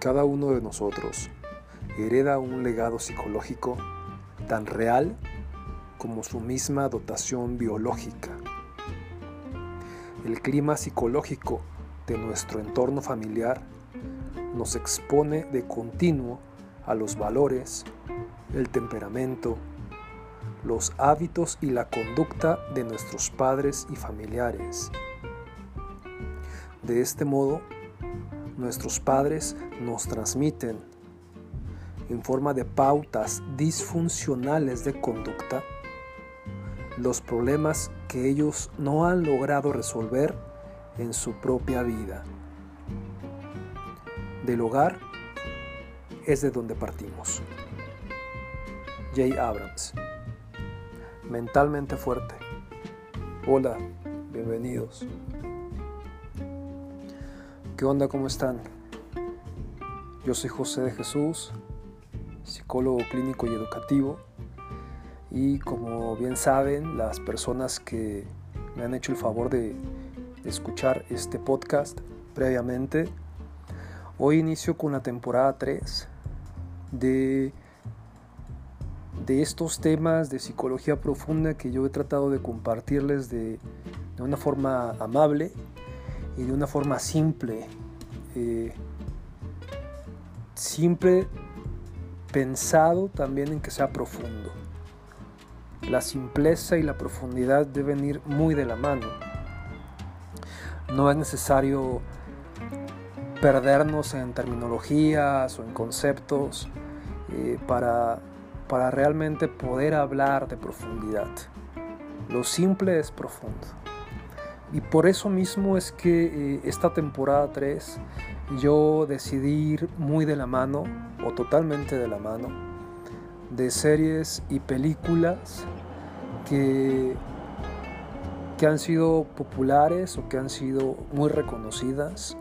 Cada uno de nosotros hereda un legado psicológico tan real como su misma dotación biológica. El clima psicológico de nuestro entorno familiar nos expone de continuo a los valores, el temperamento, los hábitos y la conducta de nuestros padres y familiares. De este modo, nuestros padres nos transmiten en forma de pautas disfuncionales de conducta los problemas que ellos no han logrado resolver en su propia vida. Del hogar es de donde partimos. Jay Abrams. Mentalmente fuerte. Hola, bienvenidos. ¿Qué onda? ¿Cómo están? Yo soy José de Jesús, psicólogo clínico y educativo. Y como bien saben, las personas que me han hecho el favor de escuchar este podcast previamente, hoy inicio con la temporada 3 de, de estos temas de psicología profunda que yo he tratado de compartirles de, de una forma amable y de una forma simple. Eh, simple pensado también en que sea profundo. La simpleza y la profundidad deben ir muy de la mano. No es necesario perdernos en terminologías o en conceptos eh, para, para realmente poder hablar de profundidad. Lo simple es profundo. Y por eso mismo es que eh, esta temporada 3 yo decidí ir muy de la mano o totalmente de la mano de series y películas que, que han sido populares o que han sido muy reconocidas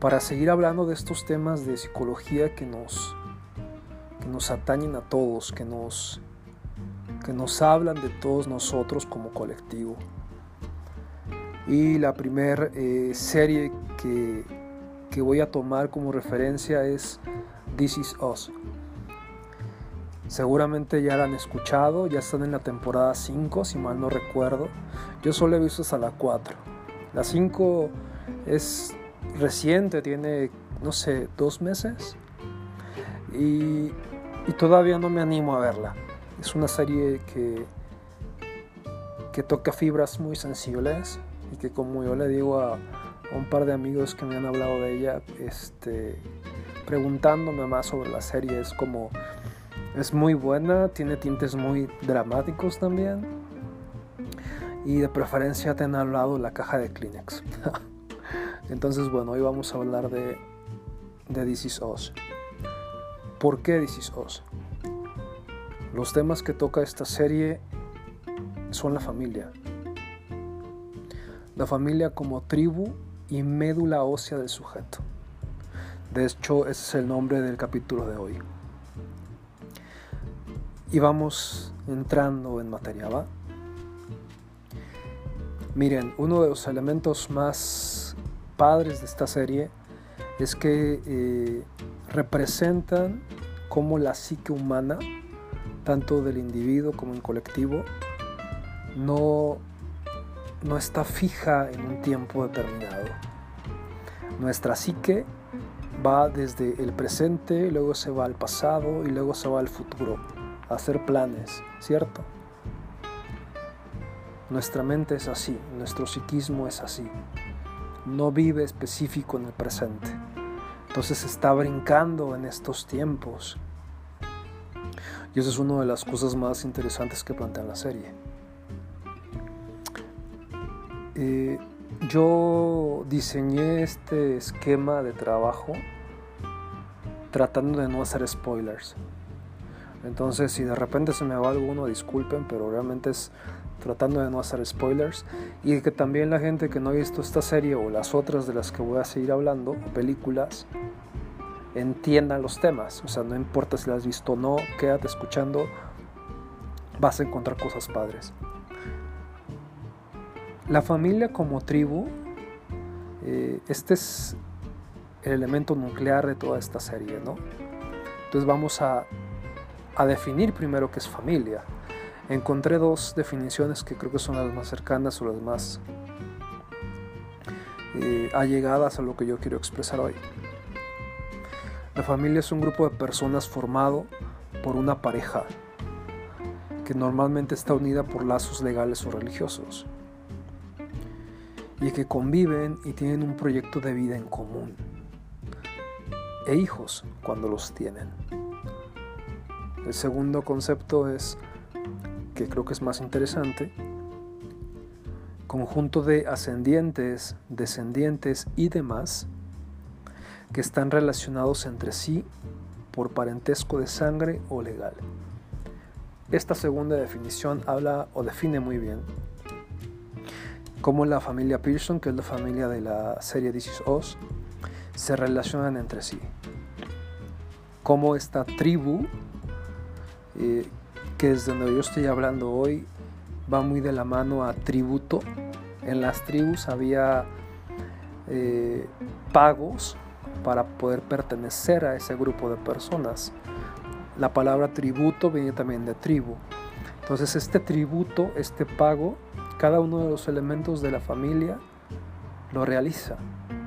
para seguir hablando de estos temas de psicología que nos, que nos atañen a todos, que nos, que nos hablan de todos nosotros como colectivo. Y la primera eh, serie que, que voy a tomar como referencia es This Is Us. Seguramente ya la han escuchado, ya están en la temporada 5, si mal no recuerdo. Yo solo he visto hasta la 4. La 5 es reciente, tiene, no sé, dos meses. Y, y, todavía no me animo a verla. Es una serie que, que toca fibras muy sensibles y que como yo le digo a, un par de amigos que me han hablado de ella, este, preguntándome más sobre la serie, es como, es muy buena, tiene tintes muy dramáticos también. Y de preferencia te han hablado la caja de Kleenex. Entonces, bueno, hoy vamos a hablar de, de This Is. ¿Por qué This Is? Los temas que toca esta serie son la familia. La familia como tribu y médula ósea del sujeto. De hecho, ese es el nombre del capítulo de hoy. Y vamos entrando en materia, ¿va? Miren, uno de los elementos más padres de esta serie es que eh, representan cómo la psique humana, tanto del individuo como en colectivo, no, no está fija en un tiempo determinado. Nuestra psique va desde el presente, luego se va al pasado y luego se va al futuro, hacer planes, ¿cierto? Nuestra mente es así, nuestro psiquismo es así no vive específico en el presente. Entonces está brincando en estos tiempos. Y eso es una de las cosas más interesantes que plantea la serie. Eh, yo diseñé este esquema de trabajo tratando de no hacer spoilers. Entonces, si de repente se me va alguno, disculpen, pero realmente es tratando de no hacer spoilers y que también la gente que no ha visto esta serie o las otras de las que voy a seguir hablando, o películas, entiendan los temas. O sea, no importa si las has visto o no, quédate escuchando, vas a encontrar cosas padres. La familia como tribu, eh, este es el elemento nuclear de toda esta serie, ¿no? Entonces vamos a, definir primero qué es familia. Encontré dos definiciones que creo que son las más cercanas o las más eh, allegadas a lo que yo quiero expresar hoy. La familia es un grupo de personas formado por una pareja que normalmente está unida por lazos legales o religiosos y que conviven y tienen un proyecto de vida en común e hijos cuando los tienen. El segundo concepto es, que creo que es más interesante, conjunto de ascendientes, descendientes y demás que están relacionados entre sí por parentesco de sangre o legal. Esta segunda definición habla o define muy bien cómo la familia Pearson, que es la familia de la serie This Is se relacionan entre sí. Cómo esta tribu, eh, que es donde yo estoy hablando hoy, va muy de la mano a tributo. En las tribus había eh, pagos para poder pertenecer a ese grupo de personas. La palabra tributo viene también de tribu. Entonces este tributo, este pago, cada uno de los elementos de la familia lo realiza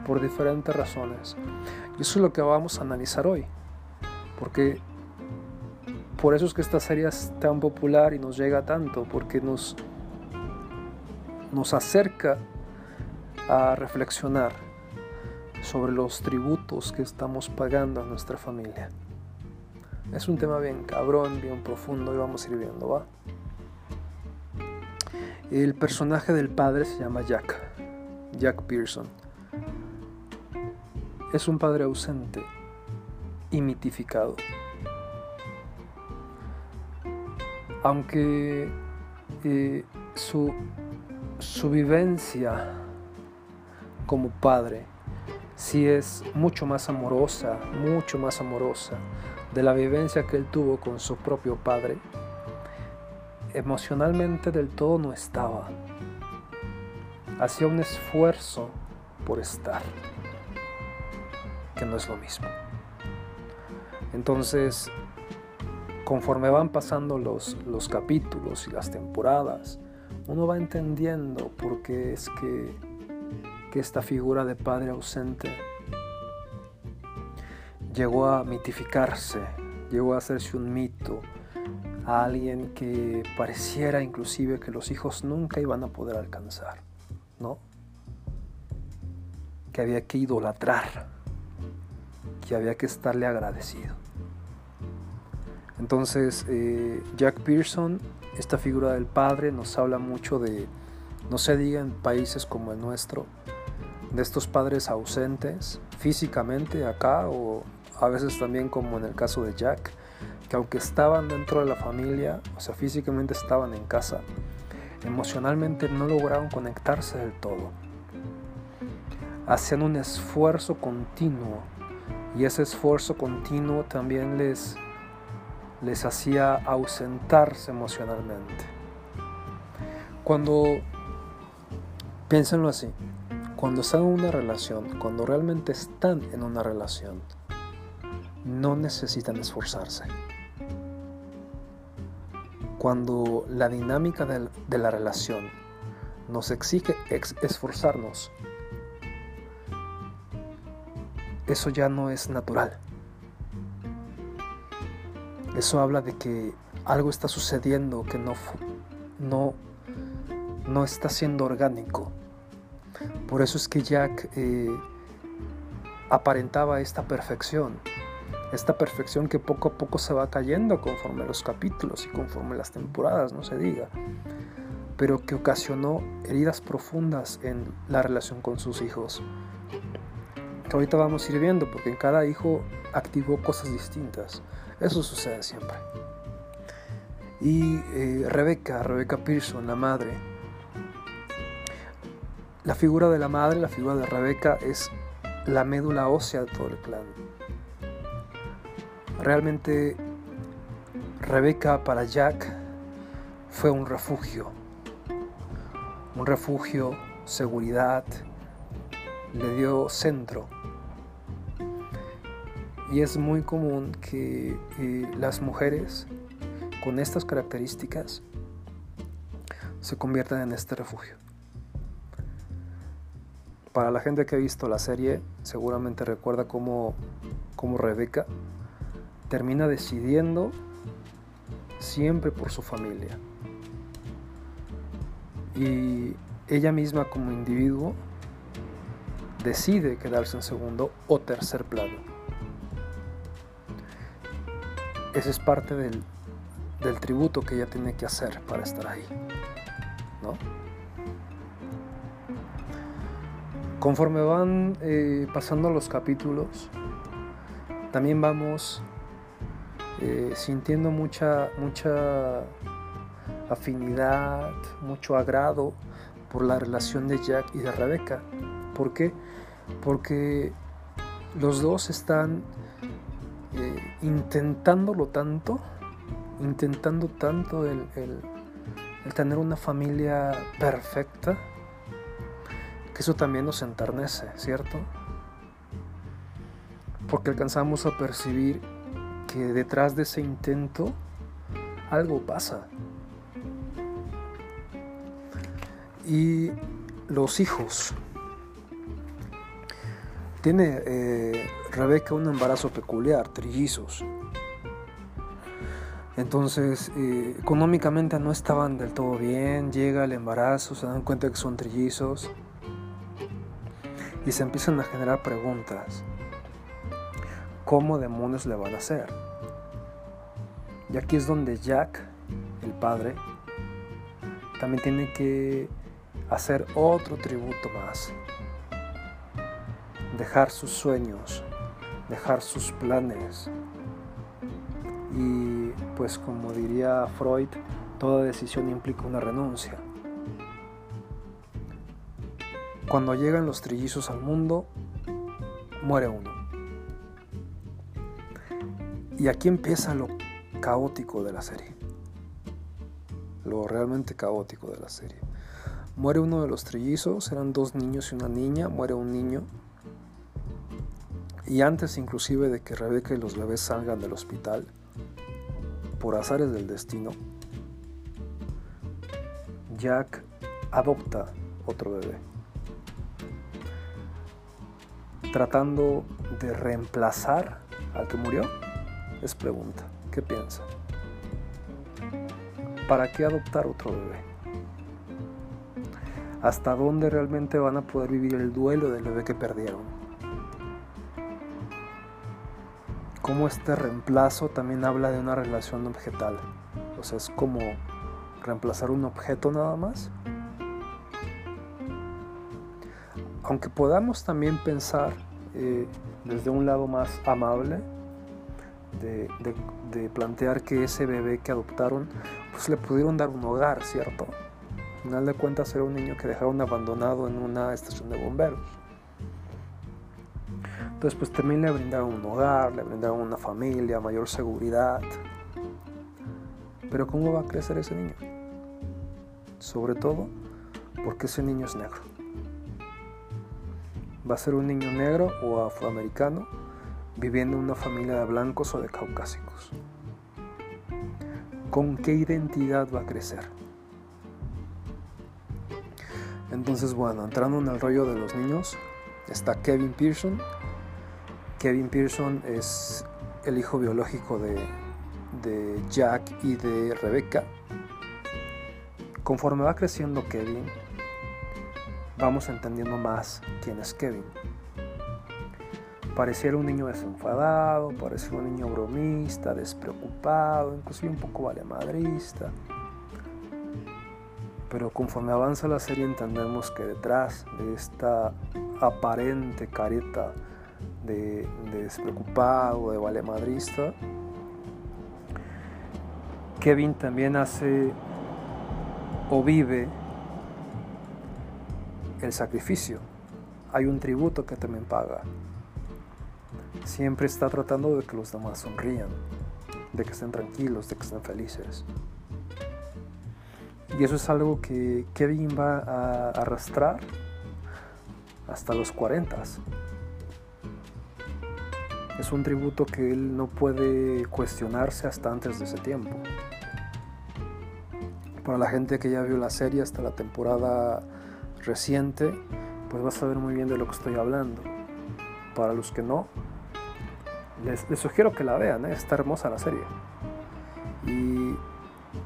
por diferentes razones. Y eso es lo que vamos a analizar hoy. Porque por eso es que esta serie es tan popular y nos llega tanto, porque nos, nos acerca a reflexionar sobre los tributos que estamos pagando a nuestra familia. Es un tema bien cabrón, bien profundo y vamos a ir viendo, ¿va? El personaje del padre se llama Jack, Jack Pearson. Es un padre ausente y mitificado. aunque eh, su, su vivencia como padre sí es mucho más amorosa, mucho más amorosa de la vivencia que él tuvo con su propio padre, emocionalmente del todo no estaba. Hacía un esfuerzo por estar, que no es lo mismo. Entonces, conforme van pasando los, los capítulos y las temporadas, uno va entendiendo por qué es que, que esta figura de padre ausente llegó a mitificarse, llegó a hacerse un mito, a alguien que pareciera inclusive que los hijos nunca iban a poder alcanzar, ¿no? Que había que idolatrar, que había que estarle agradecido. Entonces, eh, Jack Pearson, esta figura del padre, nos habla mucho de, no se diga en países como el nuestro, de estos padres ausentes físicamente acá o a veces también como en el caso de Jack, que aunque estaban dentro de la familia, o sea, físicamente estaban en casa, emocionalmente no lograron conectarse del todo. Hacían un esfuerzo continuo y ese esfuerzo continuo también les les hacía ausentarse emocionalmente. Cuando, piénsenlo así, cuando están en una relación, cuando realmente están en una relación, no necesitan esforzarse. Cuando la dinámica de, la relación nos exige esforzarnos, eso ya no es natural. Eso habla de que algo está sucediendo que no, no, no está siendo orgánico. Por eso es que Jack eh, aparentaba esta perfección, esta perfección que poco a poco se va cayendo conforme los capítulos y conforme las temporadas, no se diga, pero que ocasionó heridas profundas en la relación con sus hijos. Que ahorita vamos a ir viendo, porque en cada hijo activó cosas distintas. Eso sucede siempre. Y eh, Rebeca, Rebeca Pearson, la madre, la figura de la madre, la figura de Rebeca es la médula ósea de todo el clan. Realmente Rebeca para Jack fue un refugio, un refugio, seguridad, le dio centro Y es muy común que eh, las mujeres con estas características se conviertan en este refugio. Para la gente que ha visto la serie, seguramente recuerda cómo, cómo Rebeca termina decidiendo siempre por su familia. Y ella misma como individuo decide quedarse en segundo o tercer plano. Ese es parte del, del tributo que ella tiene que hacer para estar ahí. ¿no? Conforme van eh, pasando los capítulos, también vamos eh, sintiendo mucha, mucha afinidad, mucho agrado por la relación de Jack y de Rebecca. ¿Por qué? Porque los dos están eh, intentándolo tanto, intentando tanto el, el tener una familia perfecta, que eso también nos enternece, ¿cierto? Porque alcanzamos a percibir que detrás de ese intento algo pasa. Y los hijos. Tiene eh, Rebeca un embarazo peculiar, trillizos. Entonces, eh, económicamente no estaban del todo bien, llega el embarazo, se dan cuenta que son trillizos y se empiezan a generar preguntas. ¿Cómo demonios le van a hacer? Y aquí es donde Jack, el padre, también tiene que hacer otro tributo más. Dejar sus sueños, dejar sus planes, y pues como diría Freud, toda decisión implica una renuncia. Cuando llegan los trillizos al mundo, muere uno. Y aquí empieza lo caótico de la serie. Lo realmente caótico de la serie. Muere uno de los trillizos, eran dos niños y una niña, muere un niño. Y antes inclusive de que Rebeca y los bebés salgan del hospital, por azares del destino, Jack adopta otro bebé, tratando de reemplazar al que murió. Es pregunta, ¿qué piensa? ¿Para qué adoptar otro bebé? ¿Hasta dónde realmente van a poder vivir el duelo del bebé que perdieron? cómo este reemplazo también habla de una relación objetal. O sea, es como reemplazar un objeto nada más. Aunque podamos también pensar eh, desde un lado más amable, de, plantear que ese bebé que adoptaron, pues le pudieron dar un hogar, ¿cierto? Al final de cuentas era un niño que dejaron abandonado en una estación de bomberos. Entonces pues también le brindaron un hogar, le brindaron una familia, mayor seguridad. Pero ¿cómo va a crecer ese niño? Sobre todo porque ese niño es negro. Va a ser un niño negro o afroamericano viviendo en una familia de blancos o de caucásicos. ¿Con qué identidad va a crecer? Entonces, bueno, entrando en el rollo de los niños, está Kevin Pearson, Kevin Pearson es el hijo biológico de, Jack y de Rebecca. Conforme va creciendo Kevin, vamos entendiendo más quién es Kevin. Pareciera un niño desenfadado, pareciera un niño bromista, despreocupado, inclusive un poco valemadrista. Pero conforme avanza la serie entendemos que detrás de esta aparente careta de, despreocupado, de valemadrista. Kevin también hace o vive el sacrificio. Hay un tributo que también paga. Siempre está tratando de que los demás sonrían, de que estén tranquilos, de que estén felices. Y eso es algo que Kevin va a arrastrar hasta los 40. es un tributo que él no puede cuestionarse hasta antes de ese tiempo. Para la gente que ya vio la serie hasta la temporada reciente, pues va a saber muy bien de lo que estoy hablando. Para los que no, les, sugiero que la vean, ¿eh? está hermosa la serie. Y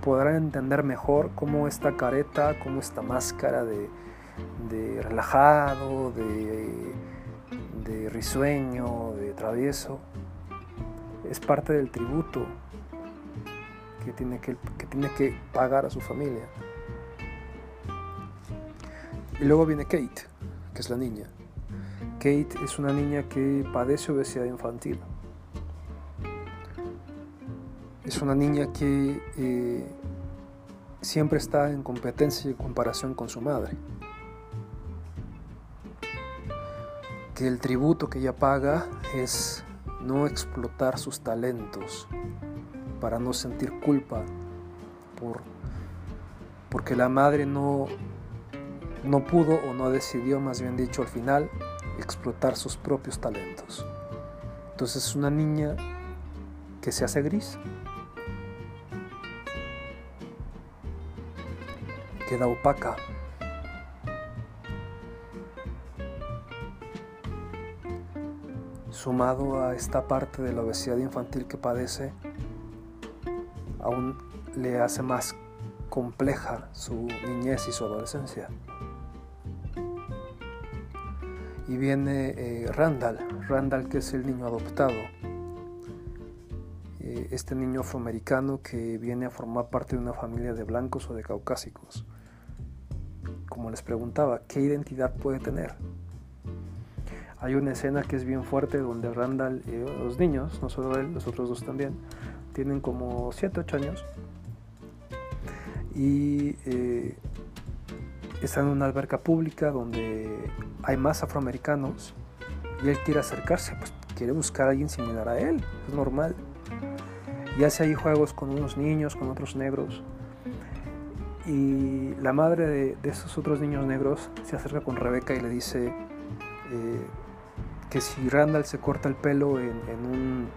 podrán entender mejor cómo esta careta, cómo esta máscara de, relajado, de, de risueño, de travieso, es parte del tributo que tiene que, que tiene que pagar a su familia. Y luego viene Kate, que es la niña. Kate es una niña que padece obesidad infantil. Es una niña que eh, siempre está en competencia y comparación con su madre. Que el tributo que ella paga es no explotar sus talentos para no sentir culpa por porque la madre no no pudo o no decidió, más bien dicho, al final explotar sus propios talentos. Entonces es una niña que se hace gris, queda opaca. Sumado a esta parte de la obesidad infantil que padece, aún le hace más compleja su niñez y su adolescencia. Y viene eh, Randall, Randall que es el niño adoptado, eh, este niño afroamericano que viene a formar parte de una familia de blancos o de caucásicos como les preguntaba, ¿qué identidad puede tener? Hay una escena que es bien fuerte donde Randall y los niños, no solo él, los otros dos también, tienen como 7, 8 años y eh, están en una alberca pública donde hay más afroamericanos y él quiere acercarse, pues quiere buscar a alguien similar a él, es normal. Y hace ahí juegos con unos niños, con otros negros y la madre de, esos otros niños negros se acerca con Rebeca y le dice eh, que si Randall se corta el pelo en,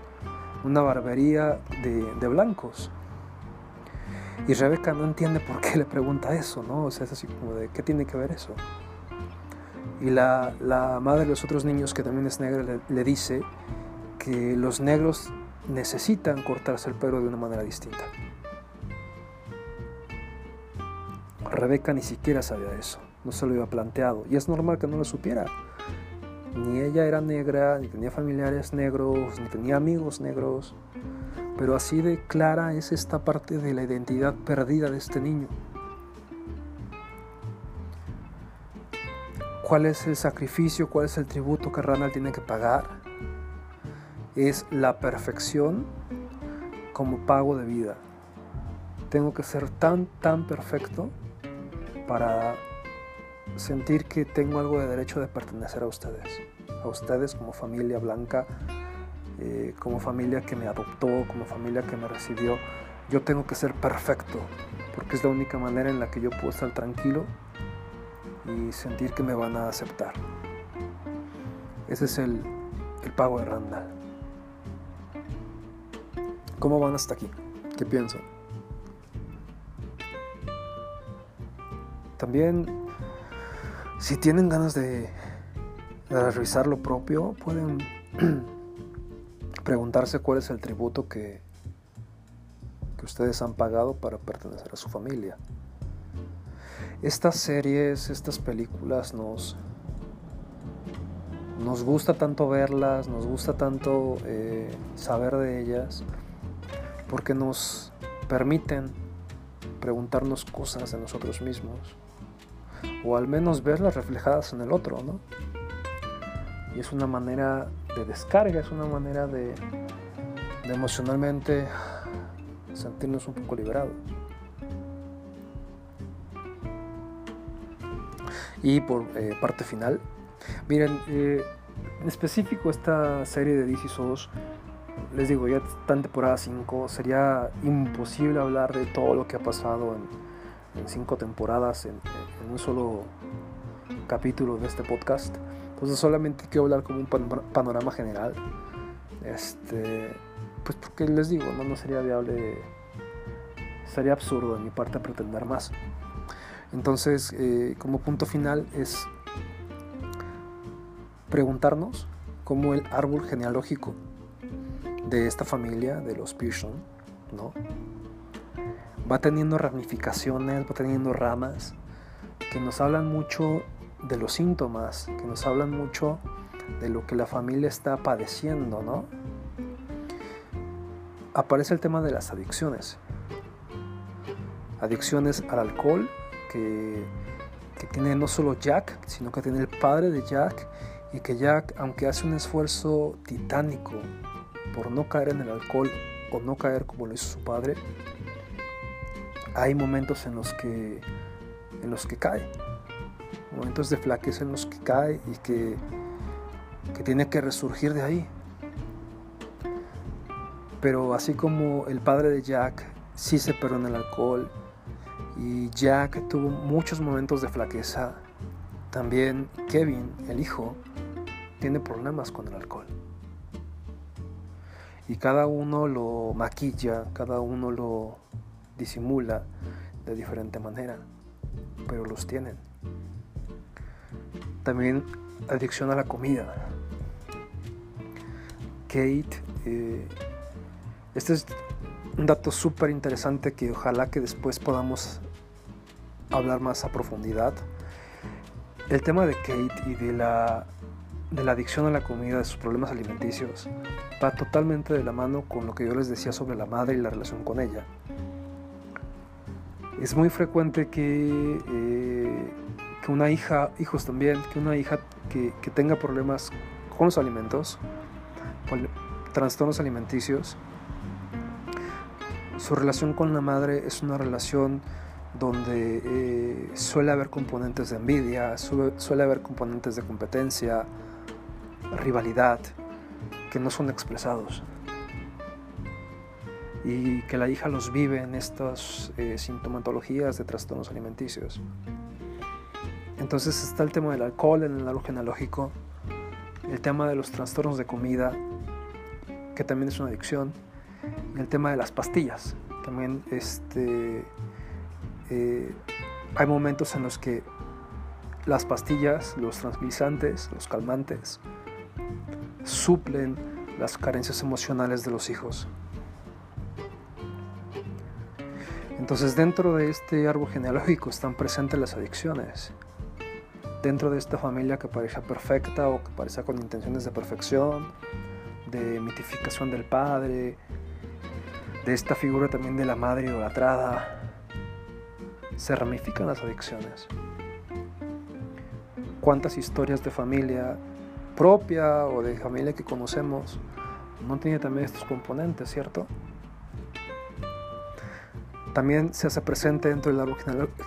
una barbería de, blancos. Y Rebeca no entiende por qué le pregunta eso, ¿no? O sea, es así como de, ¿qué tiene que ver eso? Y la, madre de los otros niños, que también es negra, le dice que los negros necesitan cortarse el pelo de una manera distinta. Rebeca ni siquiera sabía eso, no se lo había planteado, y es normal que no lo supiera. Ni ella era negra, ni tenía familiares negros, ni tenía amigos negros, pero así de clara es esta parte de la identidad perdida de este niño. ¿Cuál es el sacrificio, cuál es el tributo que Ranal tiene que pagar? Es la perfección como pago de vida. Tengo que ser tan, tan perfecto para sentir que tengo algo de derecho de pertenecer a ustedes, a ustedes como familia blanca, eh, como familia que me adoptó, como familia que me recibió. Yo tengo que ser perfecto, porque es la única manera en la que yo puedo estar tranquilo y sentir que me van a aceptar. Ese es el, el pago de Randall. ¿Cómo van hasta aquí? ¿Qué piensan? También, si tienen ganas de, revisar lo propio, pueden preguntarse cuál es el tributo que, que ustedes han pagado para pertenecer a su familia. Estas series, estas películas nos, nos gusta tanto verlas, nos gusta tanto eh, saber de ellas, porque nos permiten preguntarnos cosas de nosotros mismos, o al menos verlas reflejadas en el otro, ¿no? Y es una manera de descarga, es una manera de, emocionalmente sentirnos un poco liberados. Y por eh, parte final, miren, eh, en específico esta serie de DC Souls, les digo, ya está en temporada 5, sería imposible hablar de todo lo que ha pasado en, en cinco temporadas en, un solo capítulo de este podcast. Entonces solamente quiero hablar como un panorama general. Este, pues porque les digo, no, no sería viable, sería absurdo de mi parte pretender más. Entonces, eh, como punto final es preguntarnos cómo el árbol genealógico de esta familia, de los Pearson, ¿no? Va teniendo ramificaciones, va teniendo ramas que nos hablan mucho de los síntomas, que nos hablan mucho de lo que la familia está padeciendo, ¿no? Aparece el tema de las adicciones. Adicciones al alcohol, que, que tiene no solo Jack, sino que tiene el padre de Jack, y que Jack, aunque hace un esfuerzo titánico por no caer en el alcohol o no caer como lo hizo su padre, hay momentos en los que, en los que cae, momentos de flaqueza en los que cae y que, que tiene que resurgir de ahí. Pero así como el padre de Jack sí se perdió en el alcohol y Jack tuvo muchos momentos de flaqueza, también Kevin, el hijo, tiene problemas con el alcohol. Y cada uno lo maquilla, cada uno lo disimula de diferente manera, pero los tienen. También adicción a la comida. Kate, eh, este es un dato súper interesante que ojalá que después podamos hablar más a profundidad. El tema de Kate y de la, de la adicción a la comida, de sus problemas alimenticios, va totalmente de la mano con lo que yo les decía sobre la madre y la relación con ella. Es muy frecuente que, eh, que una hija, hijos también, que una hija que, que tenga problemas con los alimentos, con trastornos alimenticios, su relación con la madre es una relación donde eh, suele haber componentes de envidia, suele haber componentes de competencia, rivalidad, que no son expresados y que la hija los vive en estas eh, sintomatologías de trastornos alimenticios. Entonces está el tema del alcohol en el árbol genealógico, el tema de los trastornos de comida, que también es una adicción, el tema de las pastillas. También este, eh, hay momentos en los que las pastillas, los tranquilizantes, los calmantes, suplen las carencias emocionales de los hijos. Entonces dentro de este árbol genealógico están presentes las adicciones. Dentro de esta familia que parece perfecta o que parece con intenciones de perfección, de mitificación del padre, de esta figura también de la madre idolatrada, se ramifican las adicciones. ¿Cuántas historias de familia propia o de familia que conocemos no tiene también estos componentes, cierto? También se hace presente dentro del árbol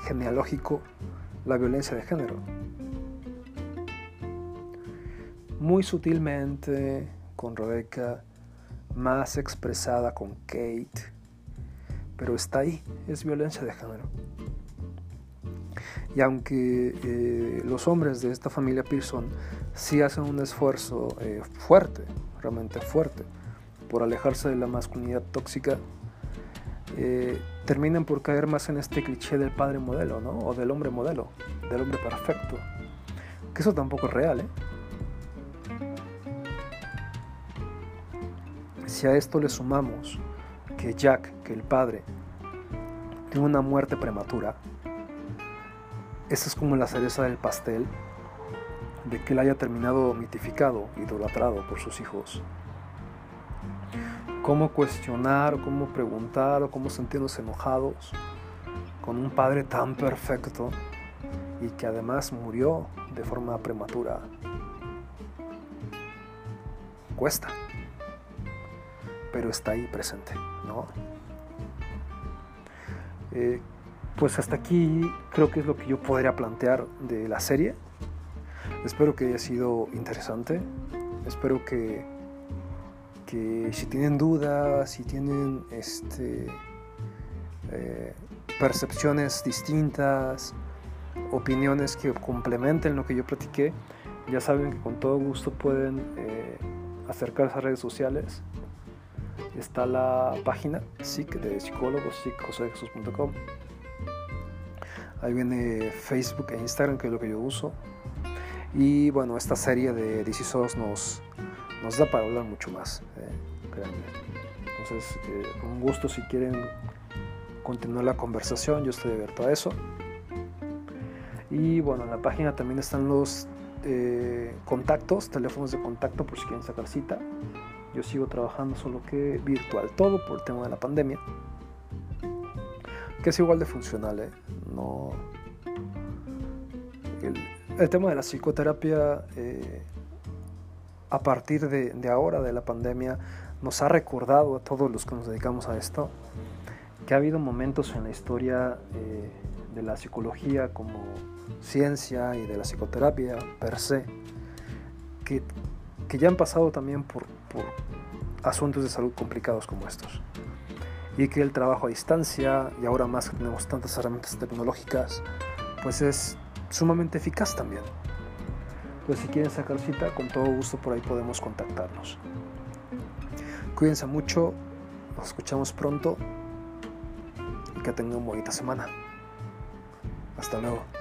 genealógico la violencia de género. Muy sutilmente con Rebecca, más expresada con Kate, pero está ahí, es violencia de género. Y aunque eh, los hombres de esta familia Pearson sí hacen un esfuerzo eh, fuerte, realmente fuerte, por alejarse de la masculinidad tóxica, eh, terminan por caer más en este cliché del padre modelo, ¿no? O del hombre modelo, del hombre perfecto. Que eso tampoco es real, ¿eh? Si a esto le sumamos que Jack, que el padre, tiene una muerte prematura, esa es como la cereza del pastel de que él haya terminado mitificado, idolatrado por sus hijos cómo cuestionar, o cómo preguntar, o cómo sentirnos enojados con un padre tan perfecto y que además murió de forma prematura. Cuesta, pero está ahí presente, ¿no? Eh, pues hasta aquí creo que es lo que yo podría plantear de la serie. Espero que haya sido interesante. Espero que que si tienen dudas, si tienen este, eh, percepciones distintas, opiniones que complementen lo que yo platiqué, ya saben que con todo gusto pueden eh, acercarse a redes sociales, está la página SIC de psicólogos. Ahí viene Facebook e Instagram, que es lo que yo uso. Y bueno, esta serie de DCSOS nos, nos da para hablar mucho más. Eh, Entonces, eh, un gusto si quieren continuar la conversación, yo estoy abierto a eso. Y bueno, en la página también están los eh, contactos, teléfonos de contacto por si quieren sacar cita. Yo sigo trabajando solo que virtual, todo por el tema de la pandemia. Que es igual de funcional, ¿eh? No... El, tema de la psicoterapia eh, a partir de, ahora, de la pandemia, nos ha recordado a todos los que nos dedicamos a esto que ha habido momentos en la historia eh, de la psicología como ciencia y de la psicoterapia per se, que, que ya han pasado también por, por asuntos de salud complicados como estos. Y que el trabajo a distancia, y ahora más que tenemos tantas herramientas tecnológicas, pues es sumamente eficaz también. Pues si quieren sacar cita, con todo gusto por ahí podemos contactarnos. Cuídense mucho, nos escuchamos pronto y que tengan bonita semana. Hasta luego.